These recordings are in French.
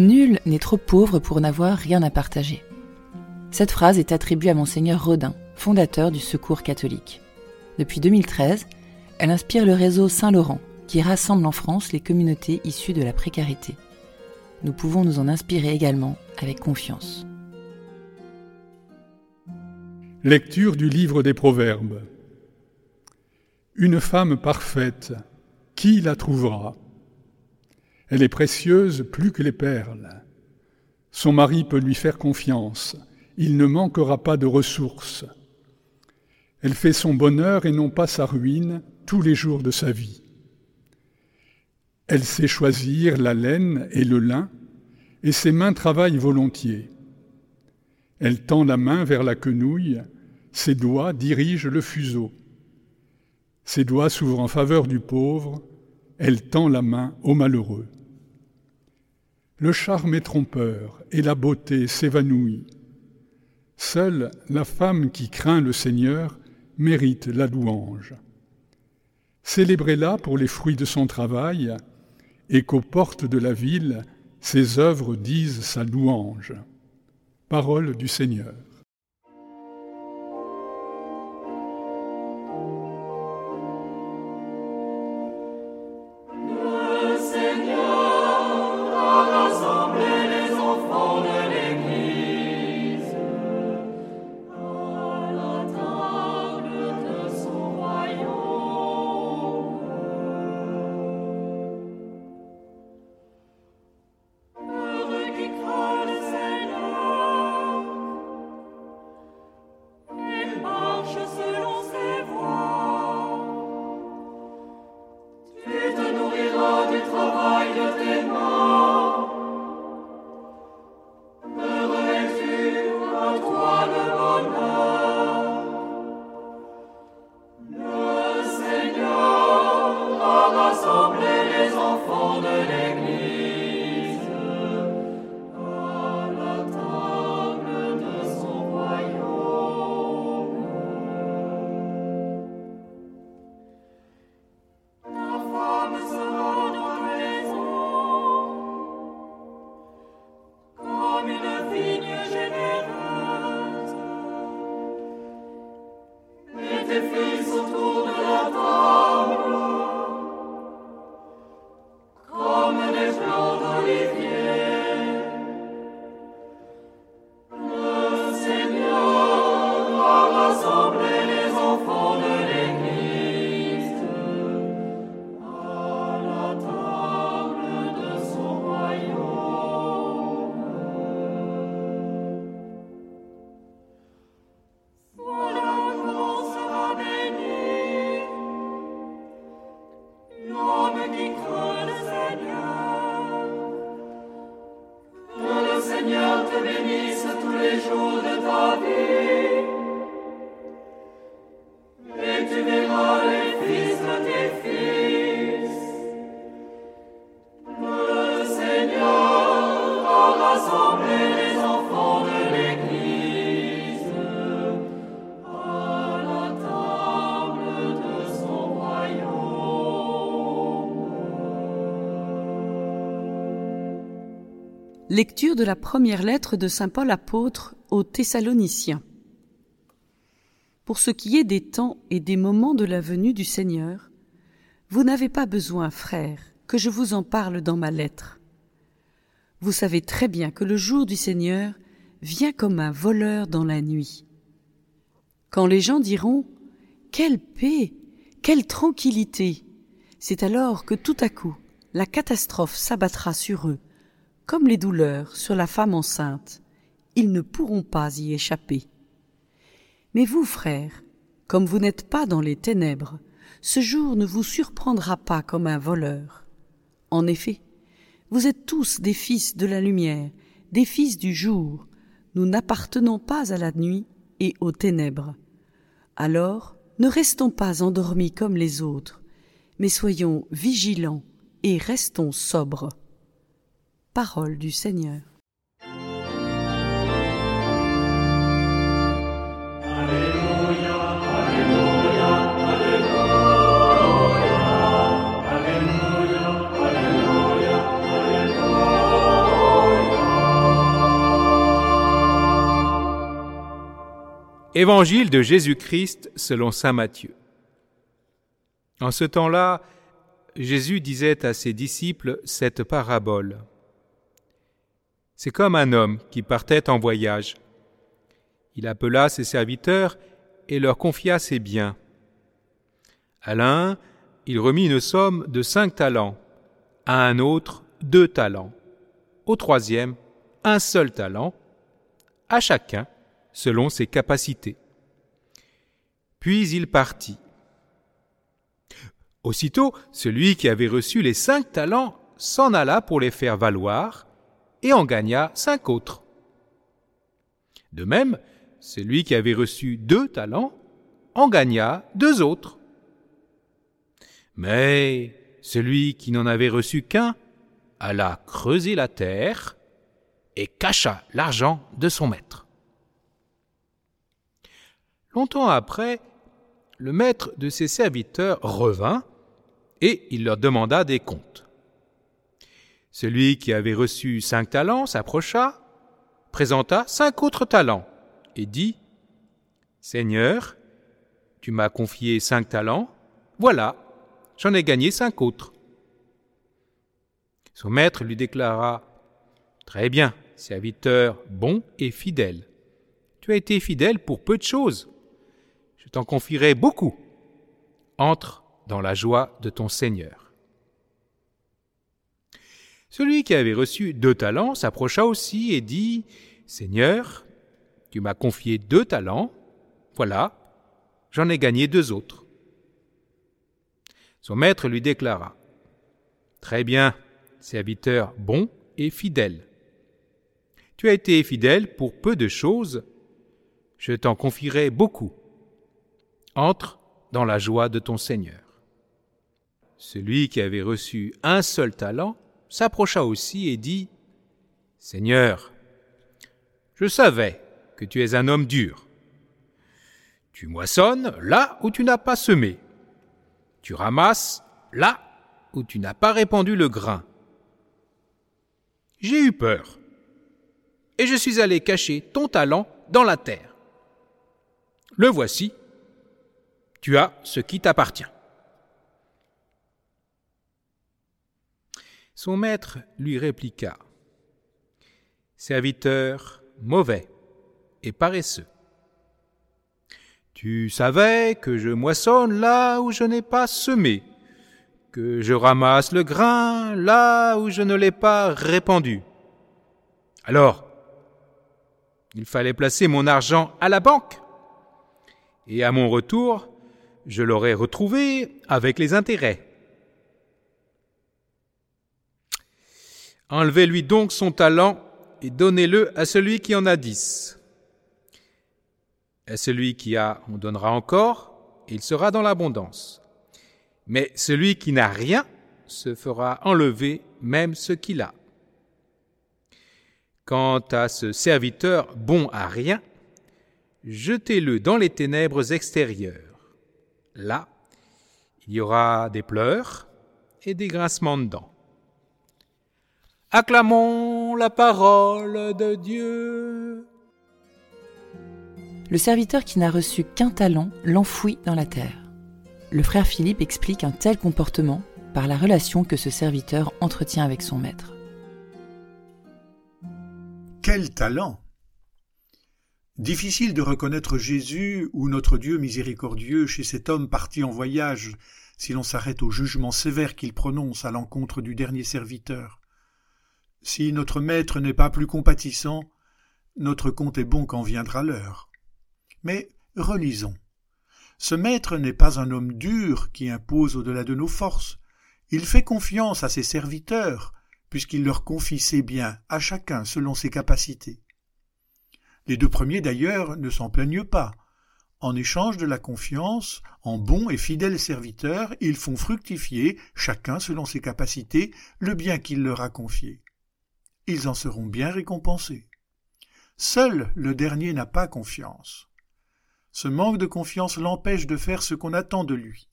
Nul n'est trop pauvre pour n'avoir rien à partager. Cette phrase est attribuée à Monseigneur Rodin, fondateur du Secours catholique. Depuis 2013, elle inspire le réseau Saint-Laurent, qui rassemble en France les communautés issues de la précarité. Nous pouvons nous en inspirer également avec confiance. Lecture du livre des Proverbes. Une femme parfaite, qui la trouvera? Elle est précieuse plus que les perles. Son mari peut lui faire confiance, il ne manquera pas de ressources. Elle fait son bonheur et non pas sa ruine tous les jours de sa vie. Elle sait choisir la laine et le lin, et ses mains travaillent volontiers. Elle tend la main vers la quenouille, ses doigts dirigent le fuseau. Ses doigts s'ouvrent en faveur du pauvre, elle tend la main au malheureux. Le charme est trompeur et la beauté s'évanouit. Seule la femme qui craint le Seigneur mérite la louange. Célébrez-la pour les fruits de son travail, et qu'aux portes de la ville, ses œuvres disent sa louange. Parole du Seigneur. Lecture de la première lettre de Saint Paul apôtre aux Thessaloniciens. Pour ce qui est des temps et des moments de la venue du Seigneur, vous n'avez pas besoin, frères, que je vous en parle dans ma lettre. Vous savez très bien que le jour du Seigneur vient comme un voleur dans la nuit. Quand les gens diront Quelle paix, quelle tranquillité, c'est alors que tout à coup la catastrophe s'abattra sur eux comme les douleurs sur la femme enceinte, ils ne pourront pas y échapper. Mais vous, frères, comme vous n'êtes pas dans les ténèbres, ce jour ne vous surprendra pas comme un voleur. En effet, vous êtes tous des fils de la lumière, des fils du jour. Nous n'appartenons pas à la nuit et aux ténèbres. Alors, ne restons pas endormis comme les autres, mais soyons vigilants et restons sobres parole du Seigneur. Évangile de Jésus-Christ selon Saint Matthieu. En ce temps-là, Jésus disait à ses disciples cette parabole. C'est comme un homme qui partait en voyage. Il appela ses serviteurs et leur confia ses biens. À l'un, il remit une somme de cinq talents, à un autre deux talents, au troisième un seul talent, à chacun selon ses capacités. Puis il partit. Aussitôt, celui qui avait reçu les cinq talents s'en alla pour les faire valoir et en gagna cinq autres. De même, celui qui avait reçu deux talents en gagna deux autres. Mais celui qui n'en avait reçu qu'un alla creuser la terre et cacha l'argent de son maître. Longtemps après, le maître de ses serviteurs revint et il leur demanda des comptes. Celui qui avait reçu cinq talents s'approcha, présenta cinq autres talents et dit Seigneur, tu m'as confié cinq talents, voilà, j'en ai gagné cinq autres. Son maître lui déclara Très bien, serviteur bon et fidèle. Tu as été fidèle pour peu de choses. Je t'en confierai beaucoup. Entre dans la joie de ton Seigneur. Celui qui avait reçu deux talents s'approcha aussi et dit Seigneur, tu m'as confié deux talents, voilà, j'en ai gagné deux autres. Son maître lui déclara Très bien, serviteur bon et fidèle. Tu as été fidèle pour peu de choses, je t'en confierai beaucoup. Entre dans la joie de ton Seigneur. Celui qui avait reçu un seul talent s'approcha aussi et dit Seigneur, je savais que tu es un homme dur. Tu moissonnes là où tu n'as pas semé. Tu ramasses là où tu n'as pas répandu le grain. J'ai eu peur. Et je suis allé cacher ton talent dans la terre. Le voici. Tu as ce qui t'appartient. Son maître lui répliqua Serviteur mauvais et paresseux. Tu savais que je moissonne là où je n'ai pas semé, que je ramasse le grain là où je ne l'ai pas répandu. Alors, il fallait placer mon argent à la banque, et à mon retour, je l'aurais retrouvé avec les intérêts. Enlevez-lui donc son talent et donnez-le à celui qui en a dix. À celui qui a, on donnera encore, et il sera dans l'abondance. Mais celui qui n'a rien se fera enlever même ce qu'il a. Quant à ce serviteur bon à rien, jetez-le dans les ténèbres extérieures. Là, il y aura des pleurs et des grincements de dents. Acclamons la parole de Dieu. Le serviteur qui n'a reçu qu'un talent l'enfouit dans la terre. Le frère Philippe explique un tel comportement par la relation que ce serviteur entretient avec son maître. Quel talent Difficile de reconnaître Jésus ou notre Dieu miséricordieux chez cet homme parti en voyage si l'on s'arrête au jugement sévère qu'il prononce à l'encontre du dernier serviteur. Si notre maître n'est pas plus compatissant, notre compte est bon quand viendra l'heure. Mais relisons. Ce maître n'est pas un homme dur qui impose au-delà de nos forces. Il fait confiance à ses serviteurs, puisqu'il leur confie ses biens à chacun selon ses capacités. Les deux premiers d'ailleurs ne s'en plaignent pas. En échange de la confiance, en bons et fidèles serviteurs, ils font fructifier, chacun selon ses capacités, le bien qu'il leur a confié ils en seront bien récompensés. Seul le dernier n'a pas confiance. Ce manque de confiance l'empêche de faire ce qu'on attend de lui.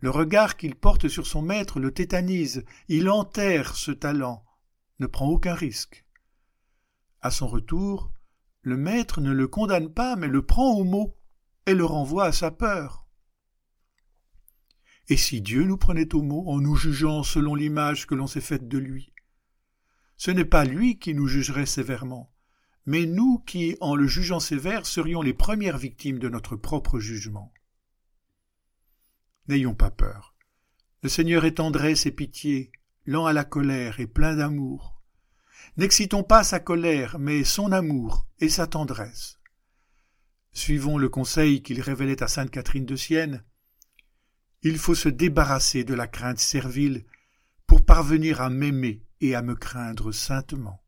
Le regard qu'il porte sur son maître le tétanise, il enterre ce talent, ne prend aucun risque. À son retour, le maître ne le condamne pas, mais le prend au mot et le renvoie à sa peur. Et si Dieu nous prenait au mot en nous jugeant selon l'image que l'on s'est faite de lui? Ce n'est pas lui qui nous jugerait sévèrement, mais nous qui, en le jugeant sévère, serions les premières victimes de notre propre jugement. N'ayons pas peur. Le Seigneur est tendresse et pitié, lent à la colère et plein d'amour. N'excitons pas sa colère, mais son amour et sa tendresse. Suivons le conseil qu'il révélait à sainte Catherine de Sienne. Il faut se débarrasser de la crainte servile pour parvenir à m'aimer et à me craindre saintement.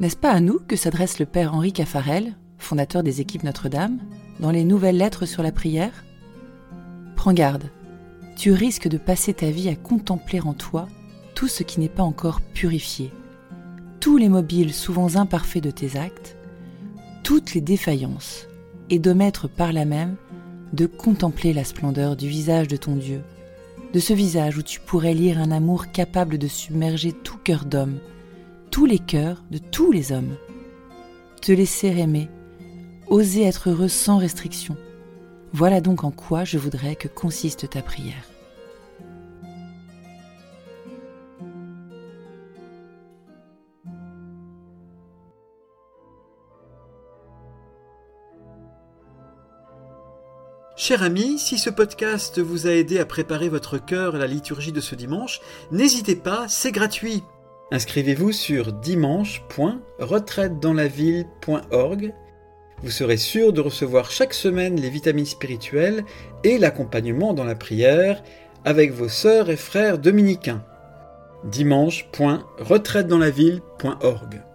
N'est-ce pas à nous que s'adresse le Père Henri Caffarel, fondateur des équipes Notre-Dame, dans les nouvelles lettres sur la prière? Prends garde, tu risques de passer ta vie à contempler en toi tout ce qui n'est pas encore purifié, tous les mobiles souvent imparfaits de tes actes, toutes les défaillances, et d'omettre par là même de contempler la splendeur du visage de ton Dieu, de ce visage où tu pourrais lire un amour capable de submerger tout cœur d'homme, les cœurs de tous les hommes. Te laisser aimer, oser être heureux sans restriction. Voilà donc en quoi je voudrais que consiste ta prière. Cher ami, si ce podcast vous a aidé à préparer votre cœur à la liturgie de ce dimanche, n'hésitez pas, c'est gratuit. Inscrivez-vous sur dimanche.retraitedanslaville.org vous serez sûr de recevoir chaque semaine les vitamines spirituelles et l'accompagnement dans la prière avec vos sœurs et frères dominicains. dimanche.retraitedanslaville.org